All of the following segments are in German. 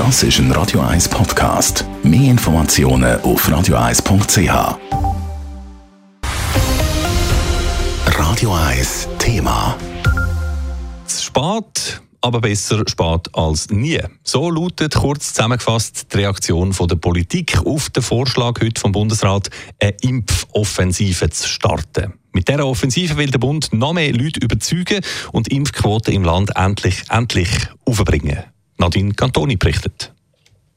Das ist ein Radio 1 Podcast. Mehr Informationen auf radio1.ch. Radio 1 Thema. Spät, aber besser spät als nie. So lautet kurz zusammengefasst die Reaktion von der Politik auf den Vorschlag heute vom Bundesrat, eine Impfoffensive zu starten. Mit dieser Offensive will der Bund noch mehr Leute überzeugen und Impfquoten im Land endlich, endlich aufbringen. Nadine Cantoni berichtet.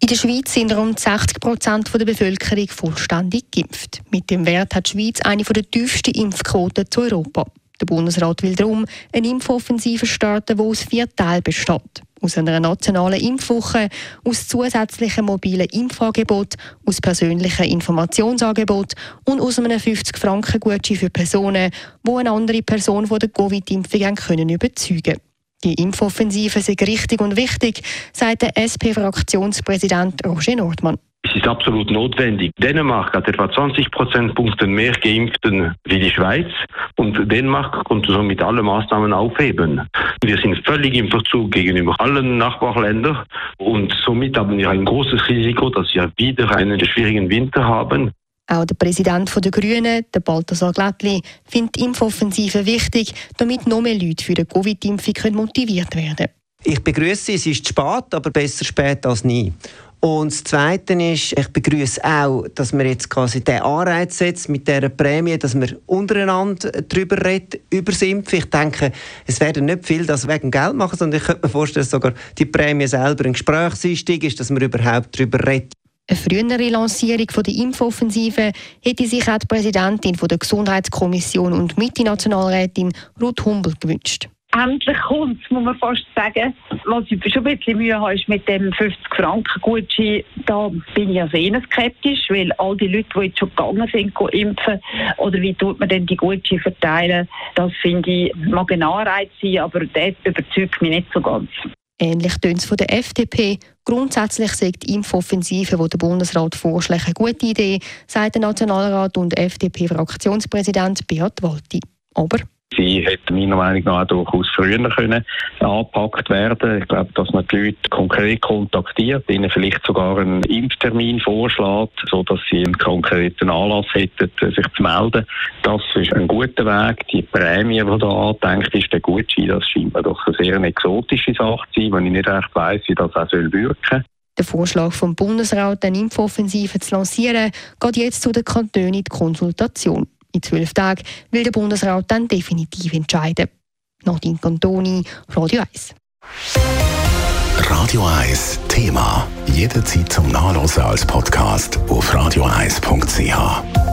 In der Schweiz sind rund 60 Prozent der Bevölkerung vollständig geimpft. Mit dem Wert hat die Schweiz eine der tiefsten Impfquoten zu Europa. Der Bundesrat will darum eine Impfoffensive starten, die aus vier Teilen besteht. Aus einer nationalen Impfwoche, aus zusätzlichen mobilen Impfangeboten, aus persönlichen Informationsangeboten und aus einem 50-Franken-Gutschein für Personen, die eine andere Person von der Covid-Impfung überzeugen können. Die Impfoffensive sind richtig und wichtig, sagt der SP-Fraktionspräsident Roger Nordmann. Es ist absolut notwendig. Dänemark hat etwa 20 Prozentpunkte mehr Geimpften wie die Schweiz und Dänemark konnte somit alle Maßnahmen aufheben. Wir sind völlig im Verzug gegenüber allen Nachbarländern und somit haben wir ein großes Risiko, dass wir wieder einen schwierigen Winter haben. Auch der Präsident der Grünen, der Balthasar Glättli, findet die Impfoffensive wichtig, damit noch mehr Leute für die Covid-Impfung motiviert werden können. Ich begrüße es ist spät, aber besser spät als nie. Und das Zweite ist, ich begrüße auch, dass man jetzt quasi den Anreiz setzt mit dieser Prämie, dass man untereinander darüber redet, über das Impfen. Ich denke, es werden nicht viel das wegen Geld machen, sondern ich könnte mir vorstellen, dass sogar die Prämie selber ein Gesprächseinstieg ist, dass man überhaupt darüber redet. Eine frühere Lancierung der Impfoffensive hätte sich auch die Präsidentin der Gesundheitskommission und Mitte-Nationalrätin Ruth Humbel gewünscht. Endlich kommt muss man fast sagen. Was ich schon ein bisschen Mühe habe, ist mit dem 50-Franken-Gutschein, da bin ich also eher skeptisch, weil all die Leute, die jetzt schon gegangen sind, impfen, oder wie tut man denn die Gutscheine verteilen, das finde ich, mag ein Anreiz sein, aber das überzeugt mich nicht so ganz. Ähnlich tönt es von der FDP. Grundsätzlich sagt die Impfoffensive, die der Bundesrat vorschlägt, eine gute Idee, sagt der Nationalrat und FDP-Fraktionspräsident Beat Walti. Aber Sie hätte meiner Meinung nach auch durchaus früher können angepackt werden Ich glaube, dass man die Leute konkret kontaktiert, ihnen vielleicht sogar einen Impftermin vorschlägt, sodass sie einen konkreten Anlass hätten, sich zu melden. Das ist ein guter Weg. Die Prämie, die da andenkt, ist der Gutschein. Das scheint mir doch eine sehr exotische Sache zu sein, wenn ich nicht recht weiss, wie das auch wirken soll. Der Vorschlag vom Bundesrat, eine Impfoffensive zu lancieren, geht jetzt zu den Kantonen in die Konsultation. In zwölf Tagen will der Bundesrat dann definitiv entscheiden. Nadine Cantoni, Radio 1. Radio 1 Thema. Jederzeit zum Nachlesen als Podcast auf radio1.ch.